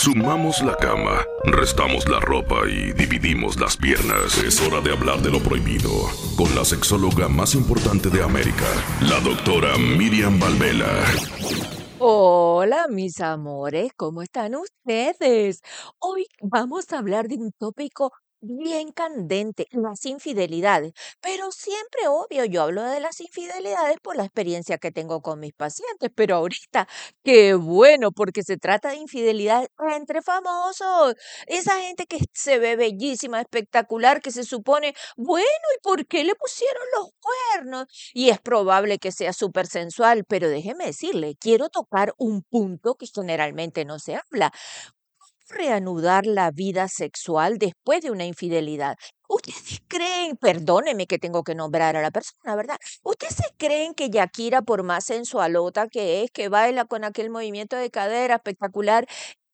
Sumamos la cama, restamos la ropa y dividimos las piernas. Es hora de hablar de lo prohibido con la sexóloga más importante de América, la doctora Miriam Valvela. Hola, mis amores, ¿cómo están ustedes? Hoy vamos a hablar de un tópico bien candente, las infidelidades. Pero siempre, obvio, yo hablo de las infidelidades por la experiencia que tengo con mis pacientes, pero ahorita, qué bueno, porque se trata de infidelidad entre famosos. Esa gente que se ve bellísima, espectacular, que se supone, bueno, ¿y por qué le pusieron los cuernos? Y es probable que sea súper sensual, pero déjeme decirle, quiero tocar un punto que generalmente no se habla reanudar la vida sexual después de una infidelidad. ¿Ustedes creen, perdónenme que tengo que nombrar a la persona, ¿verdad? ¿Ustedes creen que Yakira, por más sensualota que es, que baila con aquel movimiento de cadera espectacular,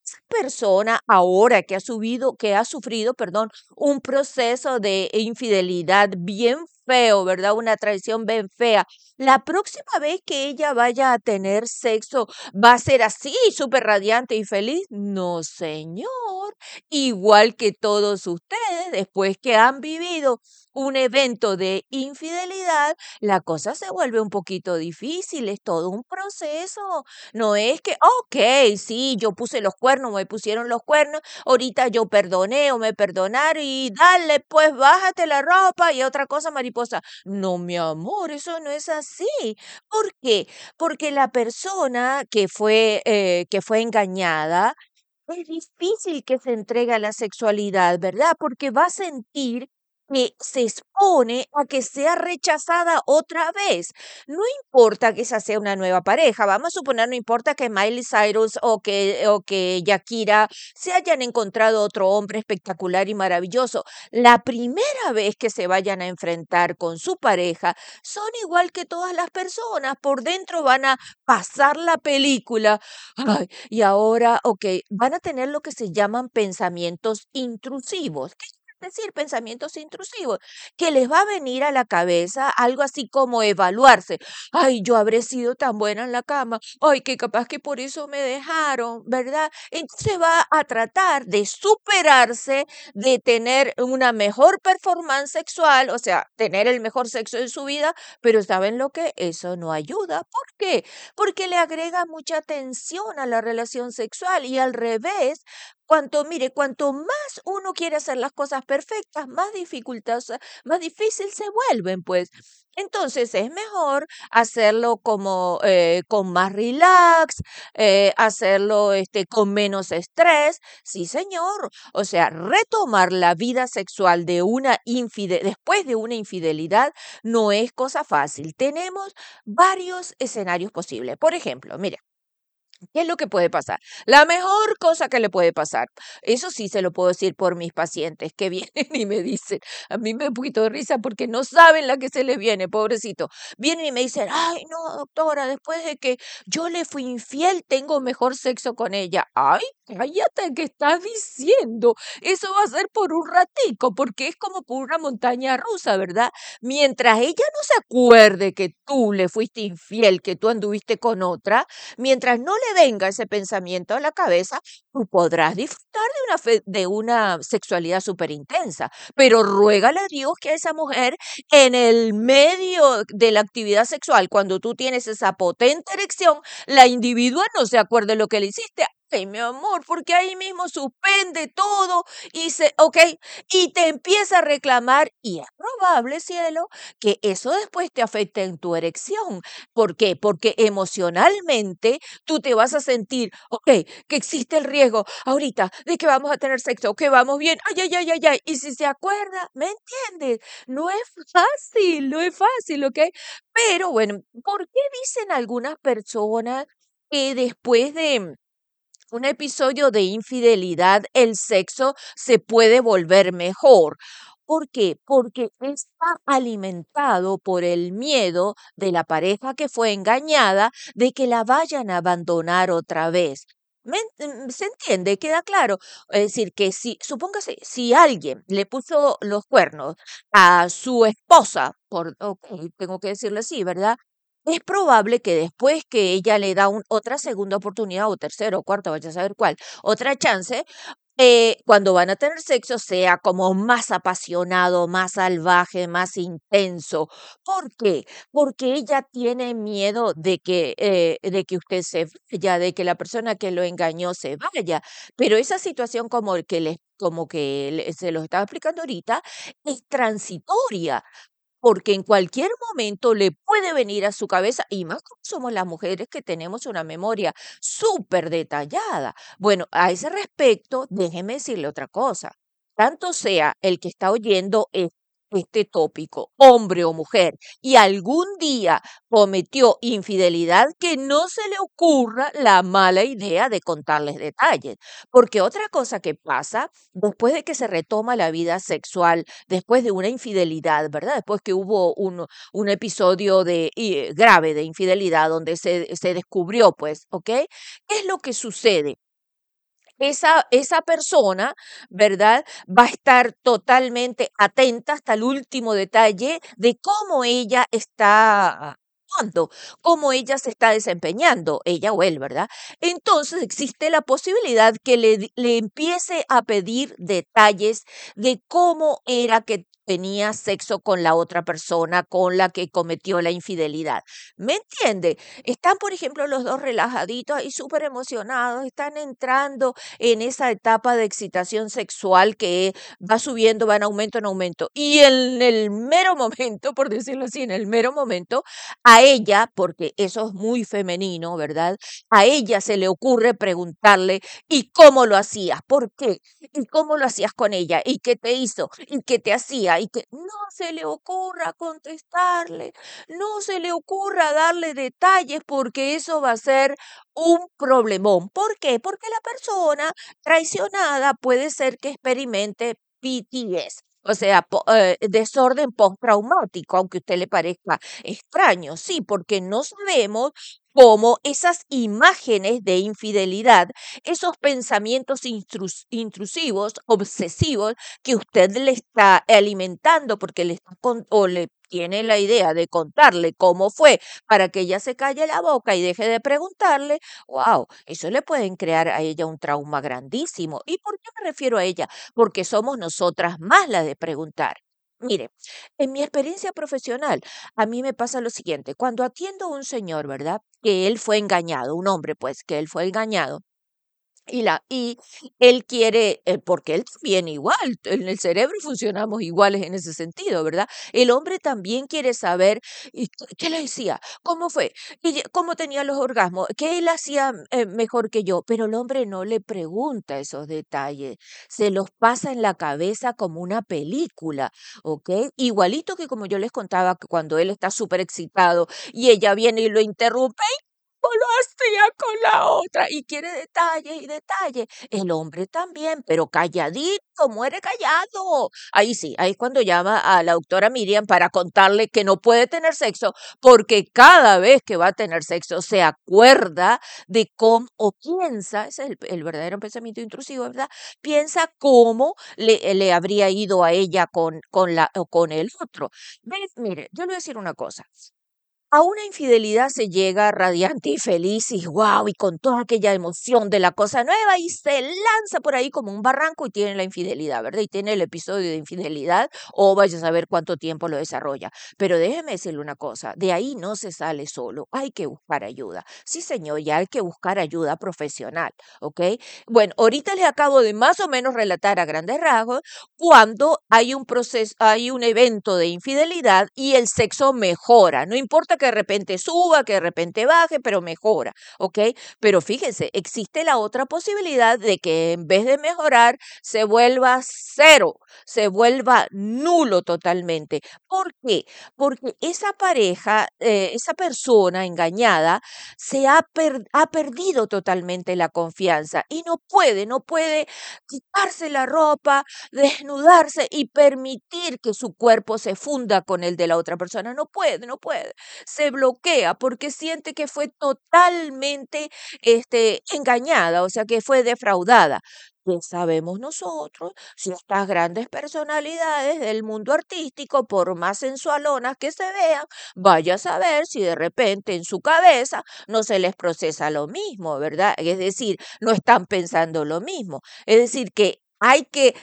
esa persona ahora que ha subido, que ha sufrido, perdón, un proceso de infidelidad bien feo, ¿verdad? Una traición bien fea. La próxima vez que ella vaya a tener sexo, ¿va a ser así, súper radiante y feliz? No, señor. Igual que todos ustedes, después que han vivido un evento de infidelidad, la cosa se vuelve un poquito difícil, es todo un proceso. No es que, ok, sí, yo puse los cuernos, me pusieron los cuernos, ahorita yo perdoné o me perdonaron y dale, pues bájate la ropa y otra cosa, mariposa. No, mi amor, eso no es así. ¿Por qué? Porque la persona que fue, eh, que fue engañada, es difícil que se entregue a la sexualidad, ¿verdad? Porque va a sentir que se expone a que sea rechazada otra vez. No importa que esa sea una nueva pareja, vamos a suponer, no importa que Miley Cyrus o que, o que Yakira se hayan encontrado otro hombre espectacular y maravilloso. La primera vez que se vayan a enfrentar con su pareja, son igual que todas las personas, por dentro van a pasar la película. Ay, y ahora, ok, van a tener lo que se llaman pensamientos intrusivos. ¿Qué decir, pensamientos intrusivos, que les va a venir a la cabeza algo así como evaluarse. Ay, yo habré sido tan buena en la cama. Ay, que capaz que por eso me dejaron, ¿verdad? Entonces va a tratar de superarse, de tener una mejor performance sexual, o sea, tener el mejor sexo en su vida, pero ¿saben lo que? Eso no ayuda. ¿Por qué? Porque le agrega mucha tensión a la relación sexual y al revés, Cuanto, mire, cuanto más uno quiere hacer las cosas perfectas, más dificultosas, más difícil se vuelven, pues. Entonces es mejor hacerlo como eh, con más relax, eh, hacerlo este, con menos estrés. Sí, señor. O sea, retomar la vida sexual de una después de una infidelidad no es cosa fácil. Tenemos varios escenarios posibles. Por ejemplo, mire. ¿Qué es lo que puede pasar? La mejor cosa que le puede pasar, eso sí se lo puedo decir por mis pacientes que vienen y me dicen, a mí me da un de risa porque no saben la que se les viene, pobrecito. Vienen y me dicen, ay, no, doctora, después de que yo le fui infiel, tengo mejor sexo con ella. Ay, cállate, ¿qué estás diciendo? Eso va a ser por un ratico, porque es como por una montaña rusa, ¿verdad? Mientras ella no se acuerde que tú le fuiste infiel, que tú anduviste con otra, mientras no le venga ese pensamiento a la cabeza, tú podrás disfrutar de una, de una sexualidad súper intensa, pero ruégale a Dios que a esa mujer en el medio de la actividad sexual, cuando tú tienes esa potente erección, la individua no se acuerde lo que le hiciste. Ay, mi amor, porque ahí mismo suspende todo y se, ok, y te empieza a reclamar y es probable, cielo, que eso después te afecte en tu erección. ¿Por qué? Porque emocionalmente tú te vas a sentir, ok, que existe el riesgo ahorita de que vamos a tener sexo, que vamos bien, ay, ay, ay, ay, ay, y si se acuerda, ¿me entiendes? No es fácil, no es fácil, ¿ok? Pero bueno, ¿por qué dicen algunas personas que después de un episodio de infidelidad, el sexo se puede volver mejor. ¿Por qué? Porque está alimentado por el miedo de la pareja que fue engañada de que la vayan a abandonar otra vez. ¿Se entiende? ¿Queda claro? Es decir, que si, supóngase, si alguien le puso los cuernos a su esposa, por, ok, tengo que decirle así, ¿verdad? Es probable que después que ella le da un, otra segunda oportunidad o tercera o cuarta, vaya a saber cuál, otra chance, eh, cuando van a tener sexo sea como más apasionado, más salvaje, más intenso. ¿Por qué? Porque ella tiene miedo de que, eh, de que usted se vaya, de que la persona que lo engañó se vaya. Pero esa situación como el que como que se lo estaba explicando ahorita, es transitoria porque en cualquier momento le puede venir a su cabeza, y más como somos las mujeres que tenemos una memoria súper detallada. Bueno, a ese respecto, déjeme decirle otra cosa. Tanto sea el que está oyendo es- este tópico, hombre o mujer, y algún día cometió infidelidad, que no se le ocurra la mala idea de contarles detalles. Porque otra cosa que pasa, después de que se retoma la vida sexual, después de una infidelidad, ¿verdad? Después que hubo un, un episodio de, grave de infidelidad donde se, se descubrió, pues, ¿ok? ¿Qué es lo que sucede? Esa, esa persona, ¿verdad? Va a estar totalmente atenta hasta el último detalle de cómo ella está cómo ella se está desempeñando, ella o él, ¿verdad? Entonces existe la posibilidad que le, le empiece a pedir detalles de cómo era que tenía sexo con la otra persona con la que cometió la infidelidad. ¿Me entiende? Están, por ejemplo, los dos relajaditos y súper emocionados, están entrando en esa etapa de excitación sexual que va subiendo, va en aumento, en aumento. Y en el mero momento, por decirlo así, en el mero momento, a ella, porque eso es muy femenino, ¿verdad? A ella se le ocurre preguntarle, ¿y cómo lo hacías? ¿Por qué? ¿Y cómo lo hacías con ella? ¿Y qué te hizo? ¿Y qué te hacía? Y que no se le ocurra contestarle, no se le ocurra darle detalles porque eso va a ser un problemón. ¿Por qué? Porque la persona traicionada puede ser que experimente PTS. O sea, po- eh, desorden postraumático, aunque a usted le parezca extraño, sí, porque no sabemos cómo esas imágenes de infidelidad, esos pensamientos intrus- intrusivos, obsesivos, que usted le está alimentando porque le está con- o le tiene la idea de contarle cómo fue para que ella se calle la boca y deje de preguntarle, wow, eso le pueden crear a ella un trauma grandísimo. ¿Y por qué me refiero a ella? Porque somos nosotras más las de preguntar. Mire, en mi experiencia profesional, a mí me pasa lo siguiente, cuando atiendo a un señor, ¿verdad? Que él fue engañado, un hombre, pues, que él fue engañado. Y, la, y él quiere, eh, porque él también igual, en el cerebro funcionamos iguales en ese sentido, ¿verdad? El hombre también quiere saber, ¿y qué le decía? ¿Cómo fue? ¿Y ¿Cómo tenía los orgasmos? ¿Qué él hacía eh, mejor que yo? Pero el hombre no le pregunta esos detalles, se los pasa en la cabeza como una película, ¿ok? Igualito que como yo les contaba, cuando él está súper excitado y ella viene y lo interrumpe lo hacía con la otra y quiere detalles y detalles. El hombre también, pero calladito, muere callado. Ahí sí, ahí es cuando llama a la doctora Miriam para contarle que no puede tener sexo porque cada vez que va a tener sexo se acuerda de cómo o piensa, ese es el, verdadero pensamiento intrusivo, ¿verdad? Piensa cómo le, le habría ido a ella con, con, la, o con el otro. Mire, yo le voy a decir una cosa. A una infidelidad se llega radiante y feliz y guau, y con toda aquella emoción de la cosa nueva y se lanza por ahí como un barranco y tiene la infidelidad, ¿verdad? Y tiene el episodio de infidelidad o vaya a saber cuánto tiempo lo desarrolla. Pero déjeme decirle una cosa, de ahí no se sale solo, hay que buscar ayuda. Sí, señor, ya hay que buscar ayuda profesional, ¿ok? Bueno, ahorita les acabo de más o menos relatar a grandes rasgos cuando hay un proceso, hay un evento de infidelidad y el sexo mejora. No importa que de repente suba, que de repente baje, pero mejora, ¿ok? Pero fíjense, existe la otra posibilidad de que en vez de mejorar, se vuelva cero, se vuelva nulo totalmente. ¿Por qué? Porque esa pareja, eh, esa persona engañada, se ha, ha perdido totalmente la confianza y no puede, no puede quitarse la ropa, desnudarse y permitir que su cuerpo se funda con el de la otra persona. No puede, no puede. Se bloquea porque siente que fue totalmente este, engañada, o sea, que fue defraudada. ¿Qué sabemos nosotros si estas grandes personalidades del mundo artístico, por más sensualonas que se vean, vaya a saber si de repente en su cabeza no se les procesa lo mismo, ¿verdad? Es decir, no están pensando lo mismo. Es decir, que hay que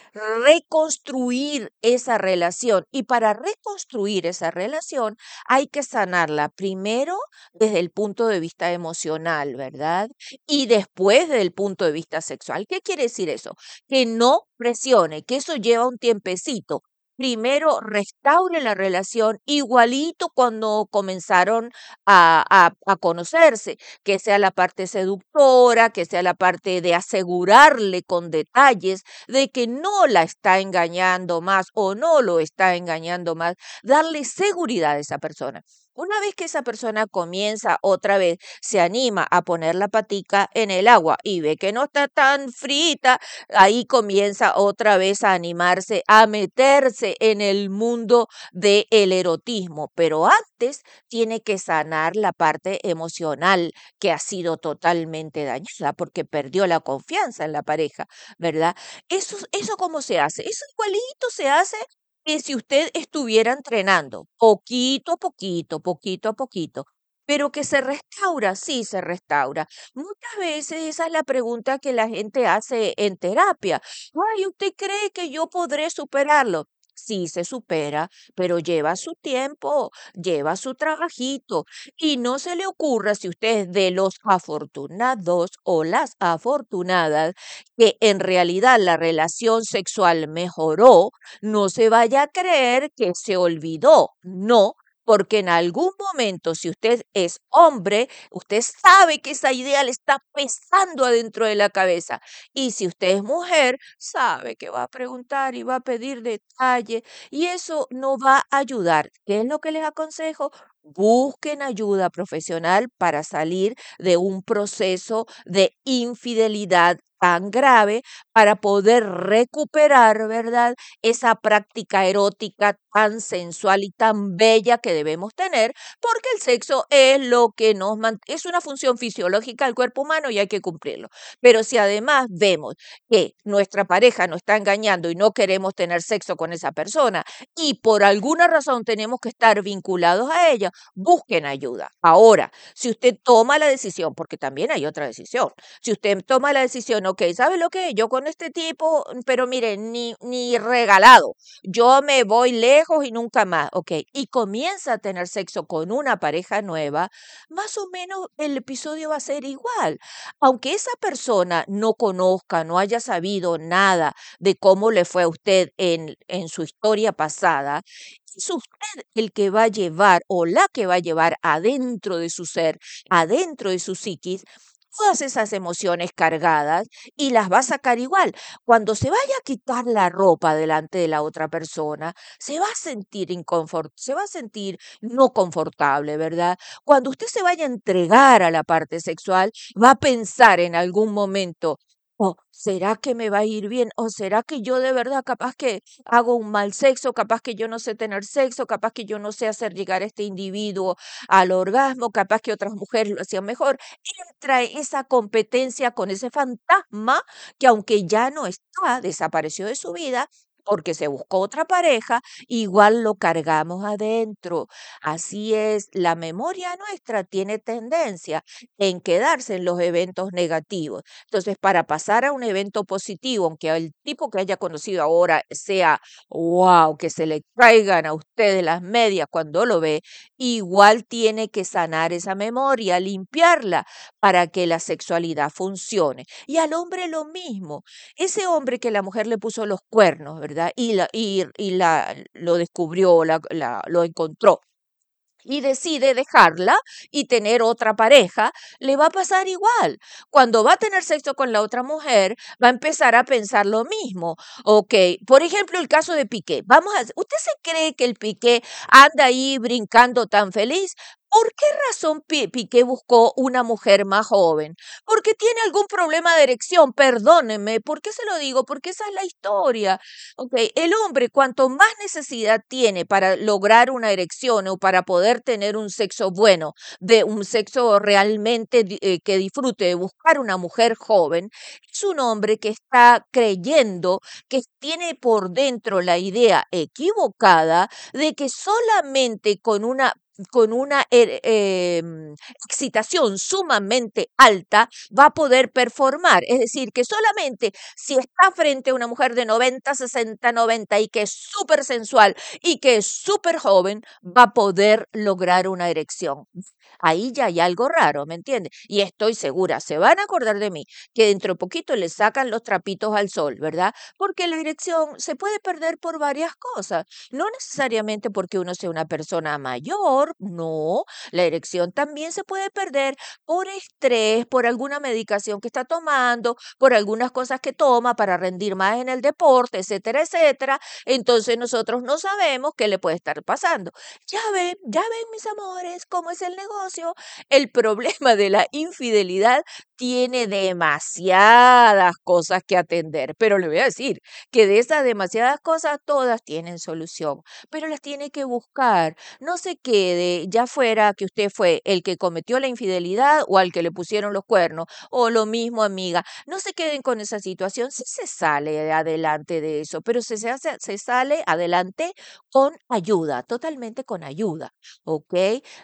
reconstruir esa relación y para reconstruir esa relación hay que sanarla primero desde el punto de vista emocional, ¿verdad? Y después desde el punto de vista sexual. ¿Qué quiere decir eso? Que no presione, que eso lleva un tiempecito, primero restaure la relación igualito cuando comenzaron a, a, a conocerse, que sea la parte seductora, que sea la parte de asegurarle con detalles de que no la está engañando más o no lo está engañando más, darle seguridad a esa persona. Una vez que esa persona comienza otra vez, se anima a poner la patica en el agua y ve que no está tan frita, ahí comienza otra vez a animarse a meterse en el mundo del erotismo. Pero antes tiene que sanar la parte emocional que ha sido totalmente dañada porque perdió la confianza en la pareja, ¿verdad? Eso, eso cómo se hace? Eso igualito se hace que si usted estuviera entrenando poquito a poquito, poquito a poquito, pero que se restaura, sí se restaura. Muchas veces esa es la pregunta que la gente hace en terapia. Ay, ¿usted cree que yo podré superarlo? Sí se supera, pero lleva su tiempo, lleva su trabajito. Y no se le ocurra, si usted es de los afortunados o las afortunadas, que en realidad la relación sexual mejoró, no se vaya a creer que se olvidó. No, porque en algún momento, si usted es hombre, usted sabe que esa idea le está pesando adentro de la cabeza. Y si usted es mujer, sabe que va a preguntar y va a pedir detalle y eso no va a ayudar. ¿Qué es lo que les aconsejo? Busquen ayuda profesional para salir de un proceso de infidelidad tan grave para poder recuperar, ¿verdad? Esa práctica erótica tan sensual y tan bella que debemos tener, porque el sexo es lo que nos es una función fisiológica del cuerpo humano y hay que cumplirlo. Pero si además vemos que nuestra pareja nos está engañando y no queremos tener sexo con esa persona y por alguna razón tenemos que estar vinculados a ella, busquen ayuda. Ahora, si usted toma la decisión, porque también hay otra decisión, si usted toma la decisión, ok, ¿sabe lo que? Yo con este tipo, pero mire, ni, ni regalado, yo me voy lejos y nunca más, ok, y comienza a tener sexo con una pareja nueva, más o menos el episodio va a ser igual. Aunque esa persona no conozca, no haya sabido nada de cómo le fue a usted en, en su historia pasada, es usted el que va a llevar o la que va a llevar adentro de su ser, adentro de su psiquis, todas esas emociones cargadas y las va a sacar igual. Cuando se vaya a quitar la ropa delante de la otra persona, se va a sentir inconfort, se va a sentir no confortable, ¿verdad? Cuando usted se vaya a entregar a la parte sexual, va a pensar en algún momento, ¿O será que me va a ir bien? ¿O será que yo de verdad capaz que hago un mal sexo? Capaz que yo no sé tener sexo, capaz que yo no sé hacer llegar a este individuo al orgasmo, capaz que otras mujeres lo hacían mejor. Entra esa competencia con ese fantasma que aunque ya no está, desapareció de su vida, porque se buscó otra pareja, igual lo cargamos adentro. Así es, la memoria nuestra tiene tendencia en quedarse en los eventos negativos. Entonces, para pasar a un evento positivo, aunque el tipo que haya conocido ahora sea, wow, que se le caigan a ustedes las medias cuando lo ve, igual tiene que sanar esa memoria, limpiarla para que la sexualidad funcione. Y al hombre lo mismo. Ese hombre que la mujer le puso los cuernos, ¿verdad? Y, la, y, la, lo descubrió, la, la, lo encontró y decide dejarla y tener otra pareja, le va a pasar igual. Cuando va a tener sexo con la otra mujer, va a empezar a pensar lo mismo. Ok, por ejemplo, el caso de Piqué. Vamos a, ¿Usted se cree que el Piqué anda ahí brincando tan feliz? ¿Por qué razón Piqué buscó una mujer más joven? Porque tiene algún problema de erección, perdónenme. ¿Por qué se lo digo? Porque esa es la historia. Okay. El hombre, cuanto más necesidad tiene para lograr una erección o para poder tener un sexo bueno, de un sexo realmente eh, que disfrute de buscar una mujer joven, es un hombre que está creyendo que tiene por dentro la idea equivocada de que solamente con una con una er, em, excitación sumamente alta va a poder performar. Es decir, que solamente si está frente a una mujer de 90, 60, 90 y que es súper sensual y que es súper joven, va a poder lograr una erección. Ahí ya hay algo raro, ¿me entiendes? Y estoy segura, se van a acordar de mí, que dentro de poquito le sacan los trapitos al sol, ¿verdad? Porque la erección se puede perder por varias cosas, no necesariamente porque uno sea una persona mayor, no, la erección también se puede perder por estrés, por alguna medicación que está tomando, por algunas cosas que toma para rendir más en el deporte, etcétera, etcétera. Entonces nosotros no sabemos qué le puede estar pasando. Ya ven, ya ven mis amores, cómo es el negocio. El problema de la infidelidad tiene demasiadas cosas que atender, pero le voy a decir que de esas demasiadas cosas todas tienen solución, pero las tiene que buscar. No se quede, ya fuera que usted fue el que cometió la infidelidad o al que le pusieron los cuernos, o lo mismo, amiga. No se queden con esa situación, si se sale adelante de eso, pero se, se, se sale adelante con ayuda, totalmente con ayuda, ¿ok?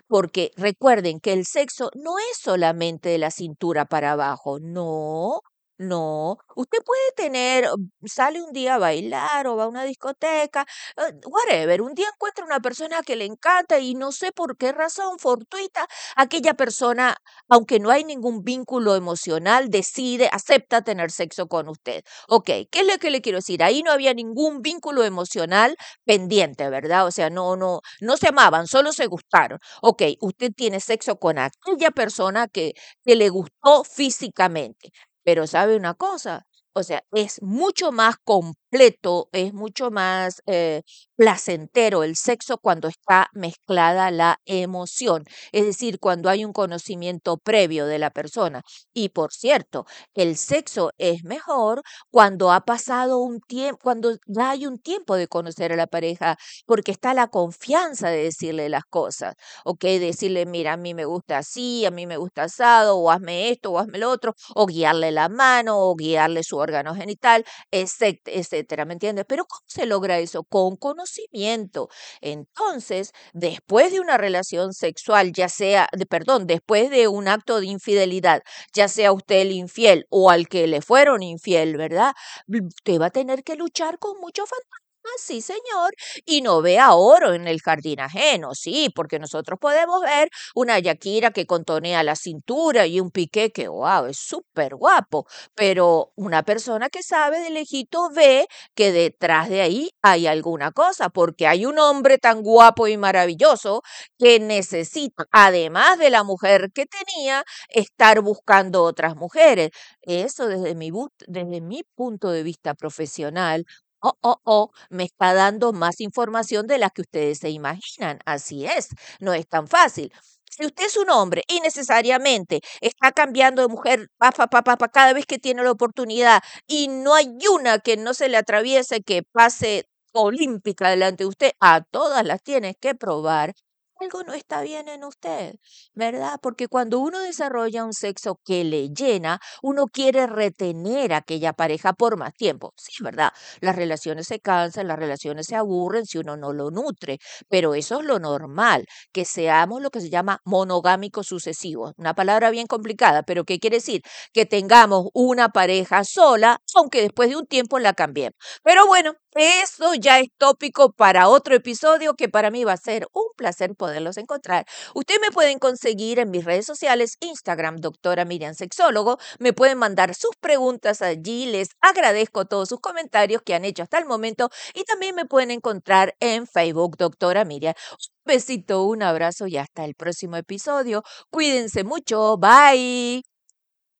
Porque recuerden que el sexo no es solamente de la cintura para abajo. No, no, usted puede tener, sale un día a bailar o va a una discoteca, eh, whatever, un día encuentra una persona que le encanta y no sé por qué razón fortuita, aquella persona, aunque no hay ningún vínculo emocional, decide, acepta tener sexo con usted. Ok, ¿qué es lo que le quiero decir? Ahí no había ningún vínculo emocional pendiente, ¿verdad? O sea, no, no, no se amaban, solo se gustaron. Ok, usted tiene sexo con aquella persona que, que le gustó físicamente. Pero ¿sabe una cosa? O sea, es mucho más completo, es mucho más eh, placentero el sexo cuando está mezclada la emoción, es decir, cuando hay un conocimiento previo de la persona. Y por cierto, el sexo es mejor cuando ha pasado un tiempo, cuando ya hay un tiempo de conocer a la pareja, porque está la confianza de decirle las cosas, ¿ok? Decirle, mira, a mí me gusta así, a mí me gusta asado, o hazme esto, o hazme lo otro, o guiarle la mano, o guiarle su órgano genital, ¿me entiendes? Pero ¿cómo se logra eso? Con conocimiento. Entonces, después de una relación sexual, ya sea, de, perdón, después de un acto de infidelidad, ya sea usted el infiel o al que le fueron infiel, ¿verdad? Usted va a tener que luchar con mucho fantasma sí, señor, y no vea oro en el jardín ajeno, sí, porque nosotros podemos ver una Yakira que contonea la cintura y un piqué que, wow, es súper guapo, pero una persona que sabe de lejito ve que detrás de ahí hay alguna cosa, porque hay un hombre tan guapo y maravilloso que necesita, además de la mujer que tenía, estar buscando otras mujeres. Eso desde mi, desde mi punto de vista profesional, Oh, oh, oh, me está dando más información de la que ustedes se imaginan. Así es, no es tan fácil. Si usted es un hombre y necesariamente está cambiando de mujer pa, pa, pa, pa, cada vez que tiene la oportunidad y no hay una que no se le atraviese que pase olímpica delante de usted, a todas las tienes que probar algo no está bien en usted, ¿verdad? Porque cuando uno desarrolla un sexo que le llena, uno quiere retener a aquella pareja por más tiempo. Sí, ¿verdad? Las relaciones se cansan, las relaciones se aburren si uno no lo nutre, pero eso es lo normal, que seamos lo que se llama monogámicos sucesivos. Una palabra bien complicada, pero ¿qué quiere decir? Que tengamos una pareja sola, aunque después de un tiempo la cambiemos. Pero bueno, eso ya es tópico para otro episodio que para mí va a ser un placer poderlos encontrar. Ustedes me pueden conseguir en mis redes sociales, Instagram, doctora Miriam Sexólogo. Me pueden mandar sus preguntas allí. Les agradezco todos sus comentarios que han hecho hasta el momento. Y también me pueden encontrar en Facebook, doctora Miriam. Un besito, un abrazo y hasta el próximo episodio. Cuídense mucho. Bye.